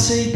say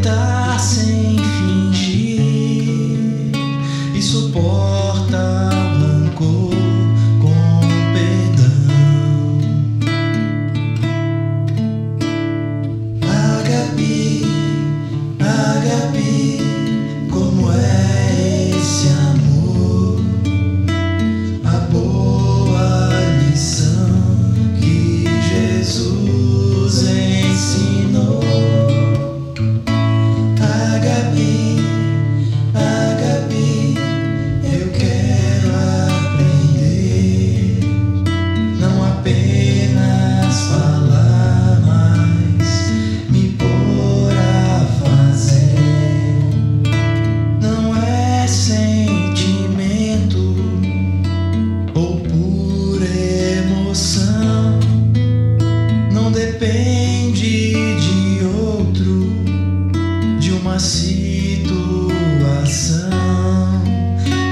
depende de outro, de uma situação,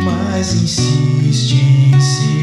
mas insiste em si.